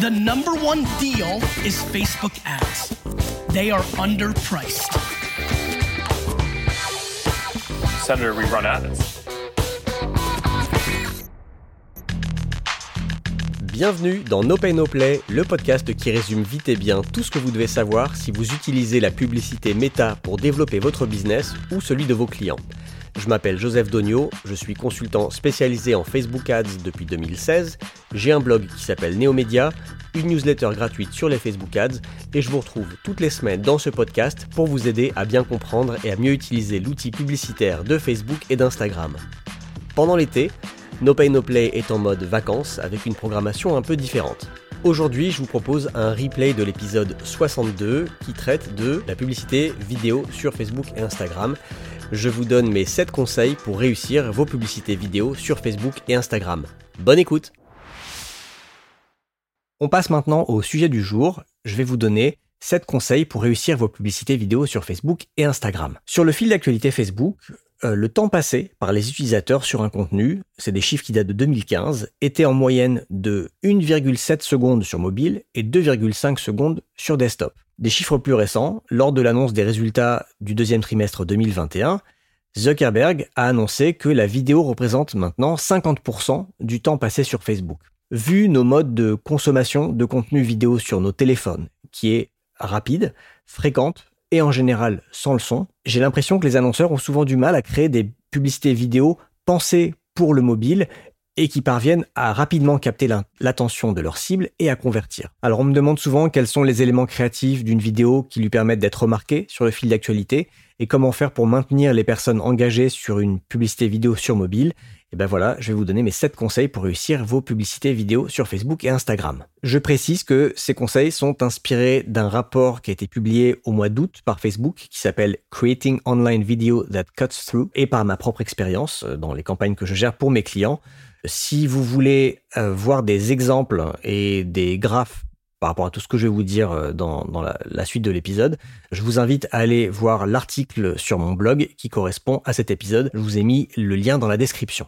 The number one deal is Facebook ads. They are underpriced. Senator, we run ads. Bienvenue dans No Pay No Play, le podcast qui résume vite et bien tout ce que vous devez savoir si vous utilisez la publicité Meta pour développer votre business ou celui de vos clients. Je m'appelle Joseph Dogno, je suis consultant spécialisé en Facebook Ads depuis 2016, j'ai un blog qui s'appelle Neomedia, une newsletter gratuite sur les Facebook Ads et je vous retrouve toutes les semaines dans ce podcast pour vous aider à bien comprendre et à mieux utiliser l'outil publicitaire de Facebook et d'Instagram. Pendant l'été, No Pay No Play est en mode vacances avec une programmation un peu différente. Aujourd'hui, je vous propose un replay de l'épisode 62 qui traite de la publicité vidéo sur Facebook et Instagram. Je vous donne mes 7 conseils pour réussir vos publicités vidéo sur Facebook et Instagram. Bonne écoute On passe maintenant au sujet du jour. Je vais vous donner 7 conseils pour réussir vos publicités vidéo sur Facebook et Instagram. Sur le fil d'actualité Facebook, euh, le temps passé par les utilisateurs sur un contenu, c'est des chiffres qui datent de 2015, était en moyenne de 1,7 secondes sur mobile et 2,5 secondes sur desktop. Des chiffres plus récents, lors de l'annonce des résultats du deuxième trimestre 2021, Zuckerberg a annoncé que la vidéo représente maintenant 50% du temps passé sur Facebook. Vu nos modes de consommation de contenu vidéo sur nos téléphones, qui est rapide, fréquente, et en général sans le son, j'ai l'impression que les annonceurs ont souvent du mal à créer des publicités vidéo pensées pour le mobile et qui parviennent à rapidement capter l'attention de leur cible et à convertir. Alors on me demande souvent quels sont les éléments créatifs d'une vidéo qui lui permettent d'être remarqués sur le fil d'actualité et comment faire pour maintenir les personnes engagées sur une publicité vidéo sur mobile. Et ben voilà, je vais vous donner mes 7 conseils pour réussir vos publicités vidéo sur Facebook et Instagram. Je précise que ces conseils sont inspirés d'un rapport qui a été publié au mois d'août par Facebook qui s'appelle Creating Online Video That Cuts Through et par ma propre expérience euh, dans les campagnes que je gère pour mes clients. Si vous voulez euh, voir des exemples et des graphes par rapport à tout ce que je vais vous dire euh, dans, la, la, suite de l'épisode, je vous invite à aller voir l'article sur mon blog qui correspond à cet épisode. Je vous ai mis le lien dans la description.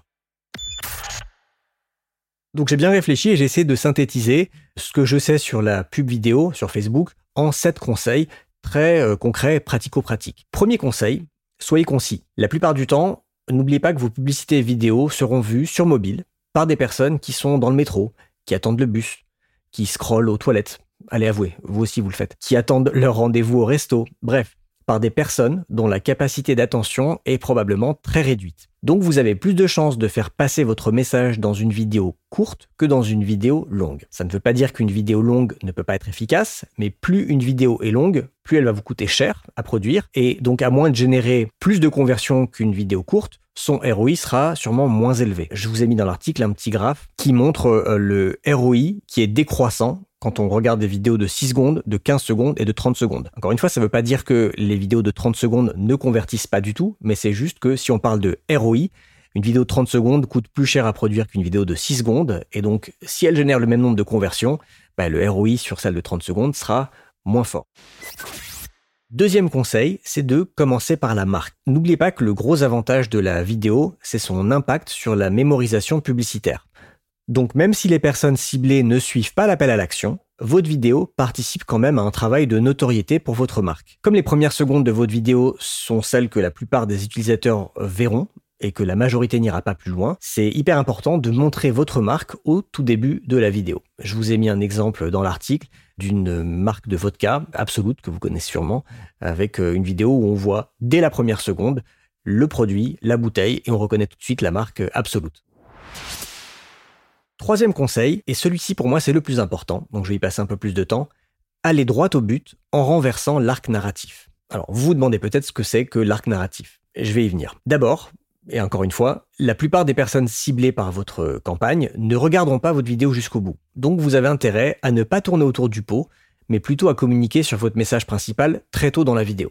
Donc j'ai bien réfléchi et j'ai essayé de synthétiser ce que je sais sur la pub vidéo sur Facebook en 7 conseils très euh, concrets, pratico-pratiques. Premier conseil, soyez concis. La plupart du temps, n'oubliez pas que vos publicités vidéo seront vues sur mobile par des personnes qui sont dans le métro, qui attendent le bus, qui scrollent aux toilettes. Allez avouer, vous aussi vous le faites. Qui attendent leur rendez-vous au resto. Bref, par des personnes dont la capacité d'attention est probablement très réduite. Donc vous avez plus de chances de faire passer votre message dans une vidéo courte que dans une vidéo longue. Ça ne veut pas dire qu'une vidéo longue ne peut pas être efficace, mais plus une vidéo est longue, plus elle va vous coûter cher à produire, et donc à moins de générer plus de conversions qu'une vidéo courte, son ROI sera sûrement moins élevé. Je vous ai mis dans l'article un petit graphe qui montre euh, le ROI qui est décroissant quand on regarde des vidéos de 6 secondes, de 15 secondes et de 30 secondes. Encore une fois, ça ne veut pas dire que les vidéos de 30 secondes ne convertissent pas du tout, mais c'est juste que si on parle de ROI, une vidéo de 30 secondes coûte plus cher à produire qu'une vidéo de 6 secondes, et donc si elle génère le même nombre de conversions, bah, le ROI sur celle de 30 secondes sera moins fort. Deuxième conseil, c'est de commencer par la marque. N'oubliez pas que le gros avantage de la vidéo, c'est son impact sur la mémorisation publicitaire. Donc même si les personnes ciblées ne suivent pas l'appel à l'action, votre vidéo participe quand même à un travail de notoriété pour votre marque. Comme les premières secondes de votre vidéo sont celles que la plupart des utilisateurs verront, et que la majorité n'ira pas plus loin, c'est hyper important de montrer votre marque au tout début de la vidéo. Je vous ai mis un exemple dans l'article d'une marque de vodka absolute que vous connaissez sûrement, avec euh, une vidéo où on voit dès la première seconde le produit, la bouteille, et on reconnaît tout de suite la marque absolute. Troisième conseil, et celui-ci pour moi c'est le plus important, donc je vais y passer un peu plus de temps, allez droit au but en renversant l'arc narratif. Alors vous vous demandez peut-être ce que c'est que l'arc narratif. Je vais y venir. D'abord, et encore une fois, la plupart des personnes ciblées par votre campagne ne regarderont pas votre vidéo jusqu'au bout. Donc vous avez intérêt à ne pas tourner autour du pot, mais plutôt à communiquer sur votre message principal très tôt dans la vidéo.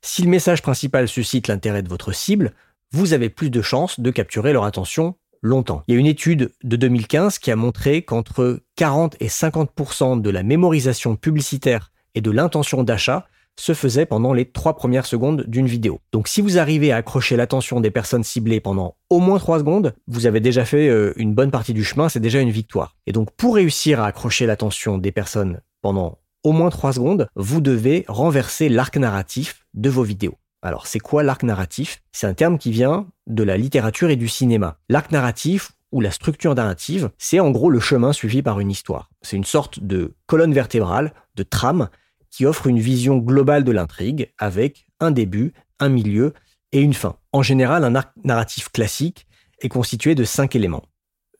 Si le message principal suscite l'intérêt de votre cible, vous avez plus de chances de capturer leur attention longtemps. Il y a une étude de 2015 qui a montré qu'entre 40 et 50% de la mémorisation publicitaire et de l'intention d'achat se faisait pendant les trois premières secondes d'une vidéo. Donc si vous arrivez à accrocher l'attention des personnes ciblées pendant au moins trois secondes, vous avez déjà fait euh, une bonne partie du chemin, c'est déjà une victoire. Et donc pour réussir à accrocher l'attention des personnes pendant au moins trois secondes, vous devez renverser l'arc narratif de vos vidéos. Alors c'est quoi l'arc narratif? C'est un terme qui vient de la littérature et du cinéma. L'arc narratif ou la structure narrative, c'est en gros le chemin suivi par une histoire. C'est une sorte de colonne vertébrale, de trame, qui offre une vision globale de l'intrigue avec un début, un milieu et une fin. En général, un arc narratif classique est constitué de cinq éléments.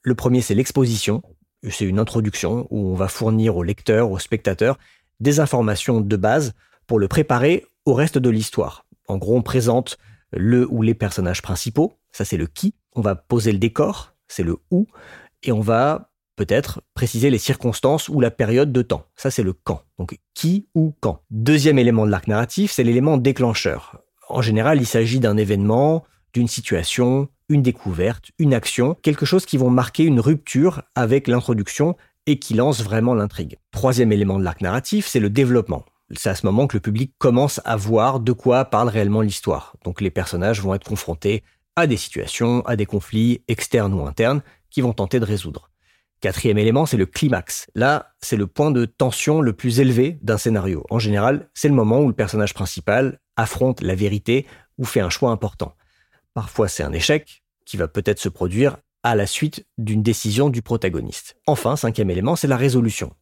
Le premier, c'est l'exposition. C'est une introduction où on va fournir au lecteur, au spectateur, des informations de base pour le préparer au reste de l'histoire. En gros, on présente le ou les personnages principaux, ça c'est le qui. On va poser le décor, c'est le où. Et on va peut-être préciser les circonstances ou la période de temps. Ça, c'est le quand. Donc, qui ou quand. Deuxième élément de l'arc narratif, c'est l'élément déclencheur. En général, il s'agit d'un événement, d'une situation, une découverte, une action, quelque chose qui vont marquer une rupture avec l'introduction et qui lance vraiment l'intrigue. Troisième élément de l'arc narratif, c'est le développement. C'est à ce moment que le public commence à voir de quoi parle réellement l'histoire. Donc les personnages vont être confrontés à des situations, à des conflits externes ou internes qui vont tenter de résoudre. Quatrième élément, c'est le climax. Là, c'est le point de tension le plus élevé d'un scénario. En général, c'est le moment où le personnage principal affronte la vérité ou fait un choix important. Parfois, c'est un échec qui va peut-être se produire à la suite d'une décision du protagoniste. Enfin, cinquième élément, c'est la résolution.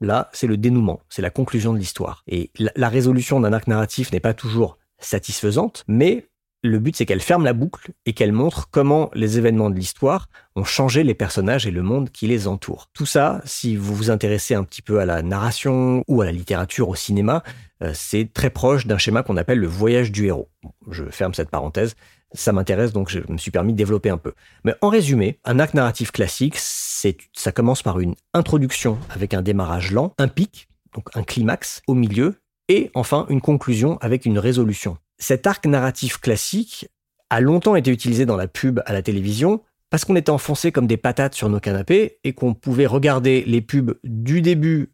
Là, c'est le dénouement, c'est la conclusion de l'histoire. Et la, résolution d'un arc narratif n'est pas toujours satisfaisante, mais le but, c'est qu'elle ferme la boucle et qu'elle montre comment les événements de l'histoire ont changé les personnages et le monde qui les entoure. Tout ça, si vous vous intéressez un petit peu à la narration ou à la littérature, au cinéma, euh, c'est très proche d'un schéma qu'on appelle le voyage du héros. Je ferme cette parenthèse. Ça m'intéresse, donc je me suis permis de développer un peu. Mais en résumé, un acte narratif classique, ça commence par une introduction avec un démarrage lent, un pic, donc un climax au milieu, et enfin une conclusion avec une résolution. Cet arc narratif classique a longtemps été utilisé dans la pub à la télévision parce qu'on était enfoncé comme des patates sur nos canapés et qu'on pouvait regarder les pubs du début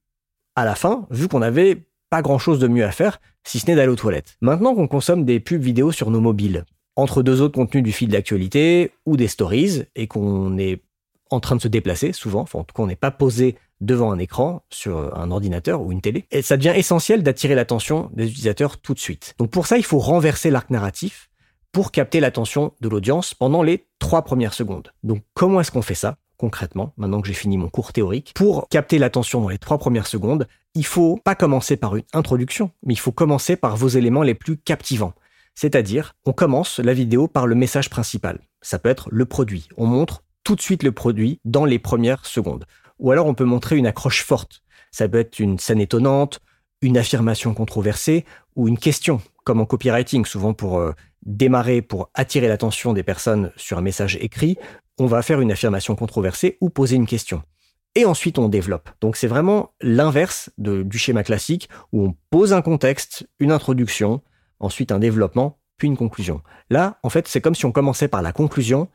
à la fin, vu qu'on n'avait pas grand chose de mieux à faire, si ce n'est d'aller aux toilettes. Maintenant qu'on consomme des pubs vidéo sur nos mobiles, entre deux autres contenus du fil d'actualité ou des stories, et qu'on est en train de se déplacer souvent, enfin en on n'est pas posé devant un écran sur un ordinateur ou une télé. Et ça devient essentiel d'attirer l'attention des utilisateurs tout de suite. Donc pour ça, il faut renverser l'arc narratif pour capter l'attention de l'audience pendant les trois premières secondes. Donc comment est-ce qu'on fait ça concrètement, maintenant que j'ai fini mon cours théorique, pour capter l'attention dans les trois premières secondes, il faut pas commencer par une introduction, mais il faut commencer par vos éléments les plus captivants. C'est-à-dire, on commence la vidéo par le message principal. Ça peut être le produit. On montre tout de suite le produit dans les premières secondes. Ou alors on peut montrer une accroche forte. Ça peut être une scène étonnante, une affirmation controversée ou une question, comme en copywriting, souvent pour euh, démarrer, pour attirer l'attention des personnes sur un message écrit, on va faire une affirmation controversée ou poser une question. Et ensuite on développe. Donc c'est vraiment l'inverse du schéma classique où on pose un contexte, une introduction, ensuite un développement, puis une conclusion. Là, en fait, c'est comme si on commençait par la conclusion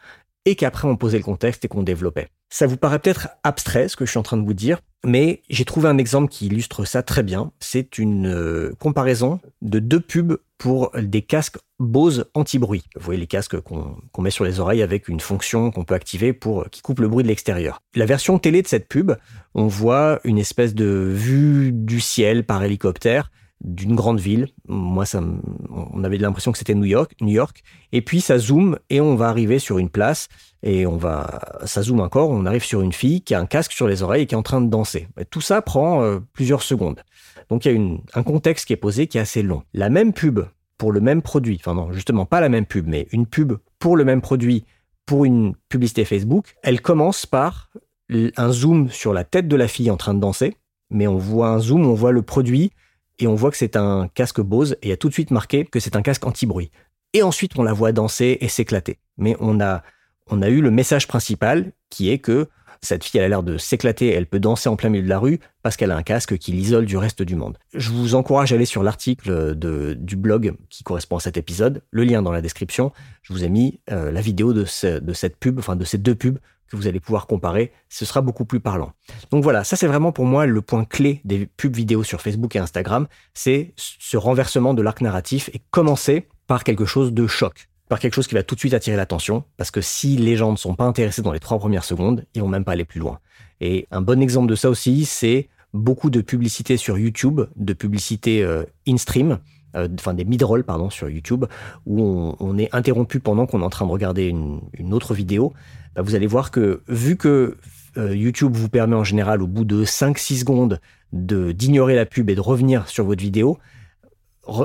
et qu'après on posait le contexte et qu'on développait. Ça vous paraît peut-être abstrait ce que je suis en train de vous dire, mais j'ai trouvé un exemple qui illustre ça très bien. C'est une euh, comparaison de deux pubs pour des casques Bose anti-bruit. Vous voyez les casques qu'on met sur les oreilles avec une fonction qu'on peut activer pour qui coupe le bruit de l'extérieur. La version télé de cette pub, on voit une espèce de vue du ciel par hélicoptère d'une grande ville. Moi, ça, on avait l'impression que c'était New York, New York. Et puis ça zoome et on va arriver sur une place et on va, ça zoome encore. On arrive sur une fille qui a un casque sur les oreilles et qui est en train de danser. tout ça prend euh, plusieurs secondes. Donc il y a un contexte qui est posé qui est assez long. La même pub pour le même produit, enfin non, justement pas la même pub, mais une pub pour le même produit pour une publicité Facebook, elle commence par un zoom sur la tête de la fille en train de danser, mais on voit un zoom, on voit le produit et on voit que c'est un casque Bose et il y a tout de suite marqué que c'est un casque anti-bruit. Et ensuite, on la voit danser et s'éclater. Mais on a, on a eu le message principal qui est que cette fille, a l'air de s'éclater, elle peut danser en plein milieu de la rue parce qu'elle a un casque qui l'isole du reste du monde. Je vous encourage à aller sur l'article du blog qui correspond à cet épisode, le lien dans la description. Je vous ai mis euh, la vidéo de, de cette pub, enfin de ces deux pubs que vous allez pouvoir comparer, ce sera beaucoup plus parlant. Donc voilà, ça c'est vraiment pour moi le point clé des pubs vidéo sur Facebook et Instagram, c'est ce renversement de l'arc narratif et commencer par quelque chose de choc, par quelque chose qui va tout de suite attirer l'attention, parce que si les gens ne sont pas intéressés dans les trois premières secondes, ils vont même pas aller plus loin. Et un bon exemple de ça aussi, c'est beaucoup de publicité sur YouTube, de publicité euh, in-stream, euh, des mid-roll pardon sur YouTube où on, est interrompu pendant qu'on est en train de regarder une, autre vidéo, bah, vous allez voir que vu que euh, YouTube vous permet en général au bout de 5-6 secondes de d'ignorer la pub et de revenir sur votre vidéo,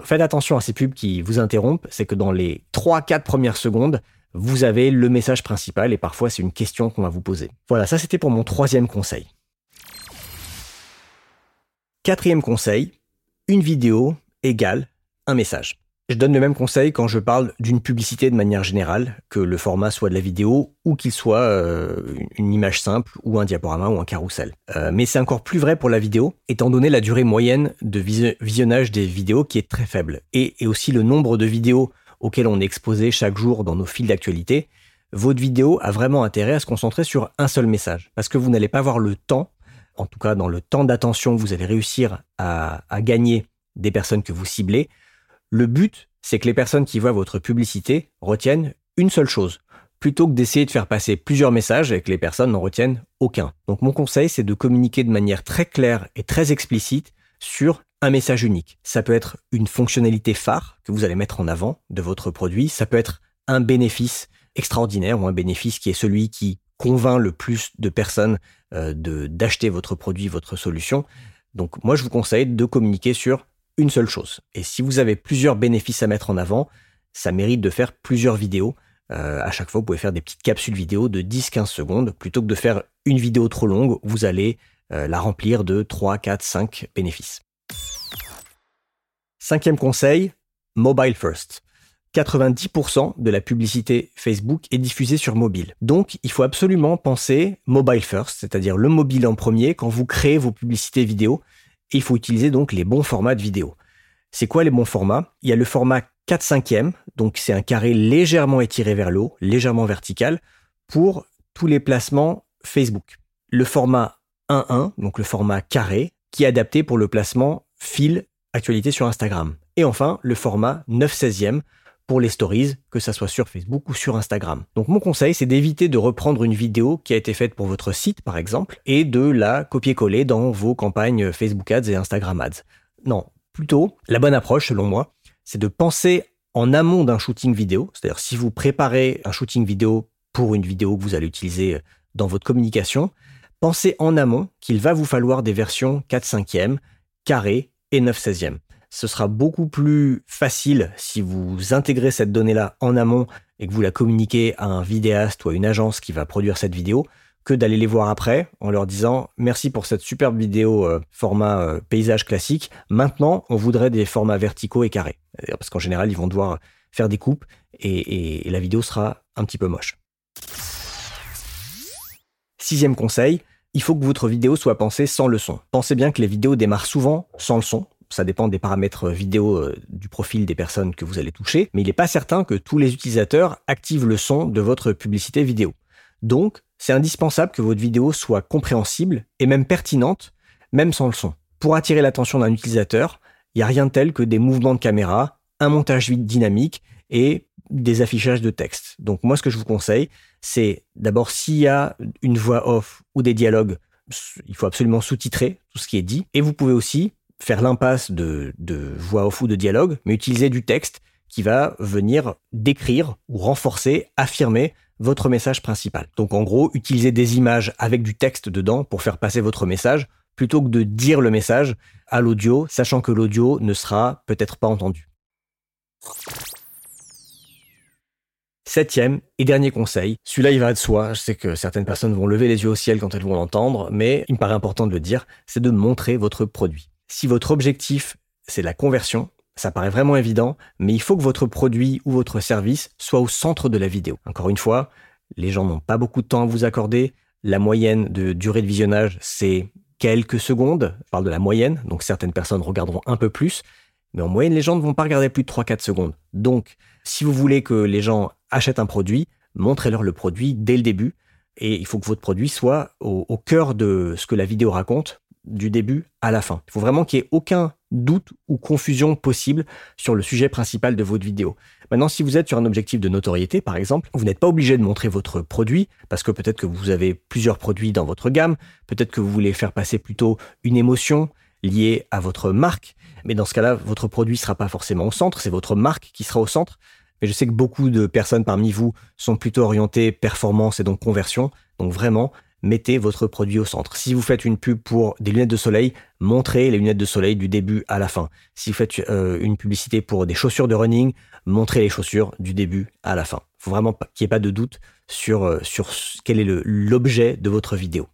faites attention à ces pubs qui vous interrompent, c'est que dans les 3-4 premières secondes, vous avez le message principal et parfois c'est une question qu'on va vous poser. Voilà, ça c'était pour mon troisième conseil. Quatrième conseil, une vidéo égale message. Je donne le même conseil quand je parle d'une publicité de manière générale, que le format soit de la vidéo ou qu'il soit euh, une image simple ou un diaporama ou un carrousel. Euh, mais c'est encore plus vrai pour la vidéo, étant donné la durée moyenne de visionnage des vidéos qui est très faible, et, aussi le nombre de vidéos auxquelles on est exposé chaque jour dans nos fils d'actualité. Votre vidéo a vraiment intérêt à se concentrer sur un seul message, parce que vous n'allez pas avoir le temps, en tout cas dans le temps d'attention vous allez réussir à gagner des personnes que vous ciblez, le but, c'est que les personnes qui voient votre publicité retiennent une seule chose, plutôt que d'essayer de faire passer plusieurs messages et que les personnes n'en retiennent aucun. Donc mon conseil, c'est de communiquer de manière très claire et très explicite sur un message unique. Ça peut être une fonctionnalité phare que vous allez mettre en avant de votre produit, ça peut être un bénéfice extraordinaire ou un bénéfice qui est celui qui convainc le plus de personnes euh, d'acheter votre produit, votre solution. Donc moi je vous conseille de communiquer sur une seule chose. Et si vous avez plusieurs bénéfices à mettre en avant, ça mérite de faire plusieurs vidéos. Euh, à chaque fois, vous pouvez faire des petites capsules vidéo de 10-15 secondes. Plutôt que de faire une vidéo trop longue, vous allez euh, la remplir de 3, 4, 5 bénéfices. Cinquième conseil, mobile first. 90% de la publicité Facebook est diffusée sur mobile. Donc, il faut absolument penser mobile first, c'est-à-dire le mobile en premier quand vous créez vos publicités vidéo il faut utiliser donc les bons formats de vidéo. C'est quoi les bons formats? Il y a le format 4 5 e donc c'est un carré légèrement étiré vers le haut, légèrement vertical, pour tous les placements Facebook. Le format 1-1, donc le format carré, qui est adapté pour le placement fil actualité sur Instagram. Et enfin, le format 9 16 e pour les stories, que ça soit sur Facebook ou sur Instagram. Donc mon conseil, c'est d'éviter de reprendre une vidéo qui a été faite pour votre site, par exemple, et de la copier-coller dans vos campagnes Facebook Ads et Instagram Ads. Non, plutôt, la bonne approche, selon moi, c'est de penser en amont d'un shooting vidéo, c'est-à-dire si vous préparez un shooting vidéo pour une vidéo que vous allez utiliser dans votre communication, pensez en amont qu'il va vous falloir des versions 4 5e, carré et 9 16e ce sera beaucoup plus facile si vous intégrez cette donnée-là en amont et que vous la communiquez à un vidéaste ou à une agence qui va produire cette vidéo que d'aller les voir après en leur disant merci pour cette superbe vidéo euh, format euh, paysage classique. Maintenant, on voudrait des formats verticaux et carrés. Parce qu'en général, ils vont devoir faire des coupes et, et la vidéo sera un petit peu moche. Sixième conseil, il faut que votre vidéo soit pensée sans le son. Pensez bien que les vidéos démarrent souvent sans le son ça dépend des paramètres vidéo euh, du profil des personnes que vous allez toucher, mais il n'est pas certain que tous les utilisateurs activent le son de votre publicité vidéo. Donc, c'est indispensable que votre vidéo soit compréhensible et même pertinente, même sans le son. Pour attirer l'attention d'un utilisateur, il n'y a rien de tel que des mouvements de caméra, un montage dynamique et des affichages de texte. Donc moi, ce que je vous conseille, c'est d'abord s'il y a une voix off ou des dialogues, il faut absolument sous-titrer tout ce qui est dit. Et vous pouvez aussi faire l'impasse de, voix off ou de dialogue, mais utiliser du texte qui va venir décrire ou renforcer, affirmer votre message principal. Donc en gros, utiliser des images avec du texte dedans pour faire passer votre message, plutôt que de dire le message à l'audio, sachant que l'audio ne sera peut-être pas entendu. Septième et dernier conseil, celui-là il va de soi, je sais que certaines personnes vont lever les yeux au ciel quand elles vont l'entendre, mais il me paraît important de le dire, c'est de montrer votre produit. Si votre objectif, c'est la conversion, ça paraît vraiment évident, mais il faut que votre produit ou votre service soit au centre de la vidéo. Encore une fois, les gens n'ont pas beaucoup de temps à vous accorder. La moyenne de durée de visionnage, c'est quelques secondes. Je parle de la moyenne, donc certaines personnes regarderont un peu plus. Mais en moyenne, les gens ne vont pas regarder plus de 3-4 secondes. Donc, si vous voulez que les gens achètent un produit, montrez-leur le produit dès le début et il faut que votre produit soit au, au cœur de ce que la vidéo raconte du début à la fin. Il faut vraiment qu'il n'y ait aucun doute ou confusion possible sur le sujet principal de votre vidéo. Maintenant, si vous êtes sur un objectif de notoriété, par exemple, vous n'êtes pas obligé de montrer votre produit, parce que peut-être que vous avez plusieurs produits dans votre gamme, peut-être que vous voulez faire passer plutôt une émotion liée à votre marque, mais dans ce cas-là, votre produit ne sera pas forcément au centre, c'est votre marque qui sera au centre. Mais je sais que beaucoup de personnes parmi vous sont plutôt orientées performance et donc conversion. Donc vraiment, mettez votre produit au centre. Si vous faites une pub pour des lunettes de soleil, montrez les lunettes de soleil du début à la fin. Si vous faites euh, une publicité pour des chaussures de running, montrez les chaussures du début à la fin. Il faut vraiment qu'il n'y ait pas de doute sur, euh, sur quel est l'objet de votre vidéo.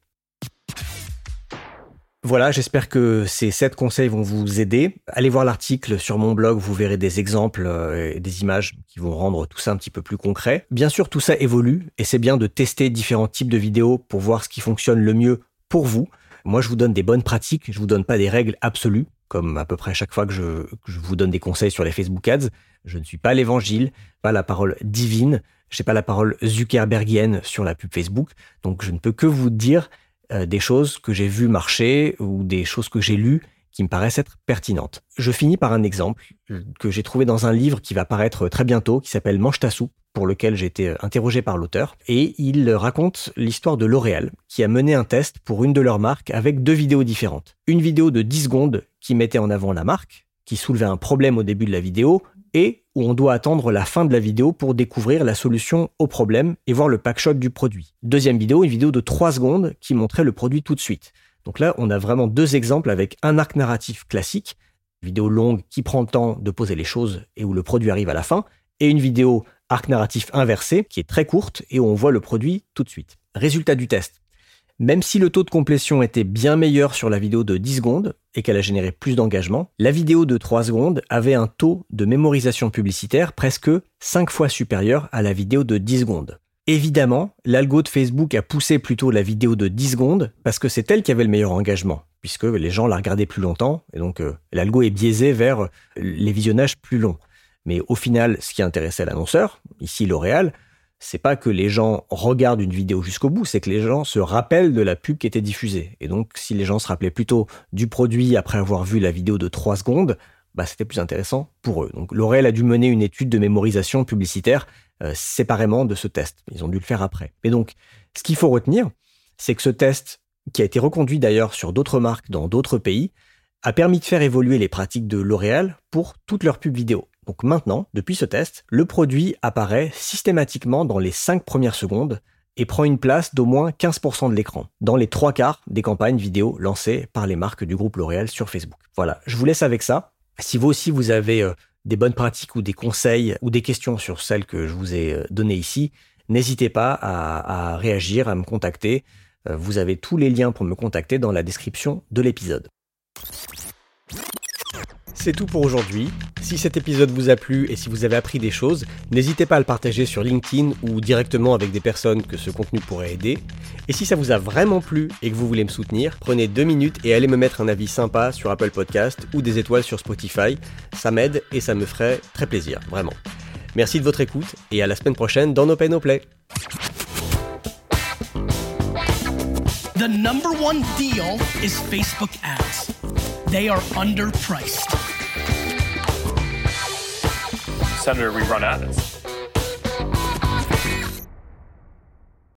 Voilà, j'espère que ces sept conseils vont vous aider. Allez voir l'article sur mon blog, vous verrez des exemples euh, et des images qui vont rendre tout ça un petit peu plus concret. Bien sûr, tout ça évolue et c'est bien de tester différents types de vidéos pour voir ce qui fonctionne le mieux pour vous. Moi, je vous donne des bonnes pratiques, je vous donne pas des règles absolues, comme à peu près chaque fois que je, vous donne des conseils sur les Facebook Ads. Je ne suis pas l'évangile, pas la parole divine, je n'ai pas la parole Zuckerbergienne sur la pub Facebook, donc je ne peux que vous dire euh, des choses que j'ai vues marcher ou des choses que j'ai lues qui me paraissent être pertinentes. Je finis par un exemple euh, que j'ai trouvé dans un livre qui va paraître très bientôt, qui s'appelle Mange ta soupe, pour lequel j'ai été euh, interrogé par l'auteur. Et il raconte l'histoire de L'Oréal, qui a mené un test pour une de leurs marques avec deux vidéos différentes. Une vidéo de 10 secondes qui mettait en avant la marque, qui soulevait un problème au début de la vidéo, et où on doit attendre la fin de la vidéo pour découvrir la solution au problème et voir le packshot du produit. Deuxième vidéo, une vidéo de 3 secondes qui montrait le produit tout de suite. Donc là, on a vraiment deux exemples avec un arc narratif classique, vidéo longue qui prend le temps de poser les choses et où le produit arrive à la fin, et une vidéo arc narratif inversé qui est très courte et où on voit le produit tout de suite. Résultat du test. Même si le taux de complétion était bien meilleur sur la vidéo de 10 secondes et qu'elle a généré plus d'engagement, la vidéo de 3 secondes avait un taux de mémorisation publicitaire presque 5 fois supérieur à la vidéo de 10 secondes. Évidemment, l'algo de Facebook a poussé plutôt la vidéo de 10 secondes parce que c'est elle qui avait le meilleur engagement, puisque les gens la regardaient plus longtemps, et donc euh, l'algo est biaisé vers les visionnages plus longs. Mais au final, ce qui intéressait l'annonceur, ici L'Oréal, c'est pas que les gens regardent une vidéo jusqu'au bout, c'est que les gens se rappellent de la pub qui était diffusée. Et donc, si les gens se rappelaient plutôt du produit après avoir vu la vidéo de 3 secondes, bah, c'était plus intéressant pour eux. Donc, L'Oréal a dû mener une étude de mémorisation publicitaire euh, séparément de ce test. Ils ont dû le faire après. Mais donc, ce qu'il faut retenir, c'est que ce test, qui a été reconduit d'ailleurs sur d'autres marques dans d'autres pays, a permis de faire évoluer les pratiques de L'Oréal pour toutes leurs pubs vidéo. Donc maintenant, depuis ce test, le produit apparaît systématiquement dans les 5 premières secondes et prend une place d'au moins 15% de l'écran, dans les trois quarts des campagnes vidéo lancées par les marques du groupe L'Oréal sur Facebook. Voilà, je vous laisse avec ça. Si vous aussi vous avez euh, des bonnes pratiques ou des conseils ou des questions sur celles que je vous ai euh, données ici, n'hésitez pas à, réagir, à me contacter. Euh, vous avez tous les liens pour me contacter dans la description de l'épisode. C'est tout pour aujourd'hui. Si cet épisode vous a plu et si vous avez appris des choses, n'hésitez pas à le partager sur LinkedIn ou directement avec des personnes que ce contenu pourrait aider. Et si ça vous a vraiment plu et que vous voulez me soutenir, prenez deux minutes et allez me mettre un avis sympa sur Apple Podcast ou des étoiles sur Spotify. Ça m'aide et ça me ferait très plaisir, vraiment. Merci de votre écoute et à la semaine prochaine dans No Pay No Play. Senator, we run ads.